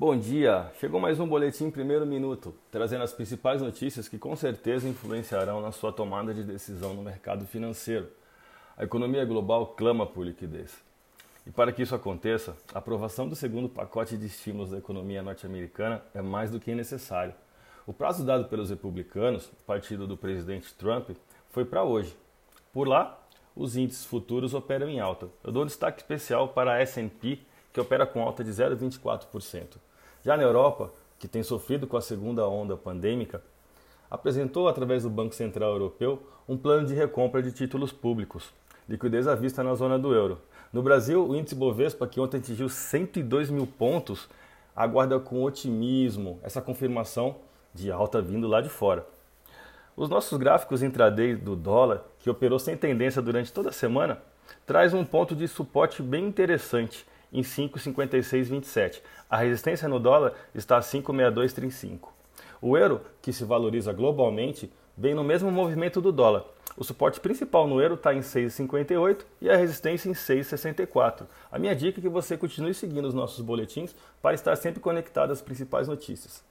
Bom dia! Chegou mais um boletim primeiro minuto, trazendo as principais notícias que com certeza influenciarão na sua tomada de decisão no mercado financeiro. A economia global clama por liquidez. E para que isso aconteça, a aprovação do segundo pacote de estímulos da economia norte-americana é mais do que necessário. O prazo dado pelos republicanos, partido do presidente Trump, foi para hoje. Por lá, os índices futuros operam em alta. Eu dou um destaque especial para a S&P, que opera com alta de 0,24%. Já na Europa, que tem sofrido com a segunda onda pandêmica, apresentou através do Banco Central Europeu um plano de recompra de títulos públicos, liquidez à vista na zona do euro. No Brasil, o índice Bovespa, que ontem atingiu 102 mil pontos, aguarda com otimismo essa confirmação de alta vindo lá de fora. Os nossos gráficos intraday do dólar, que operou sem tendência durante toda a semana, traz um ponto de suporte bem interessante em 5,5627. A resistência no dólar está a 5,6235. O euro, que se valoriza globalmente, vem no mesmo movimento do dólar. O suporte principal no euro está em 6,58 e a resistência em 6,64. A minha dica é que você continue seguindo os nossos boletins para estar sempre conectado às principais notícias.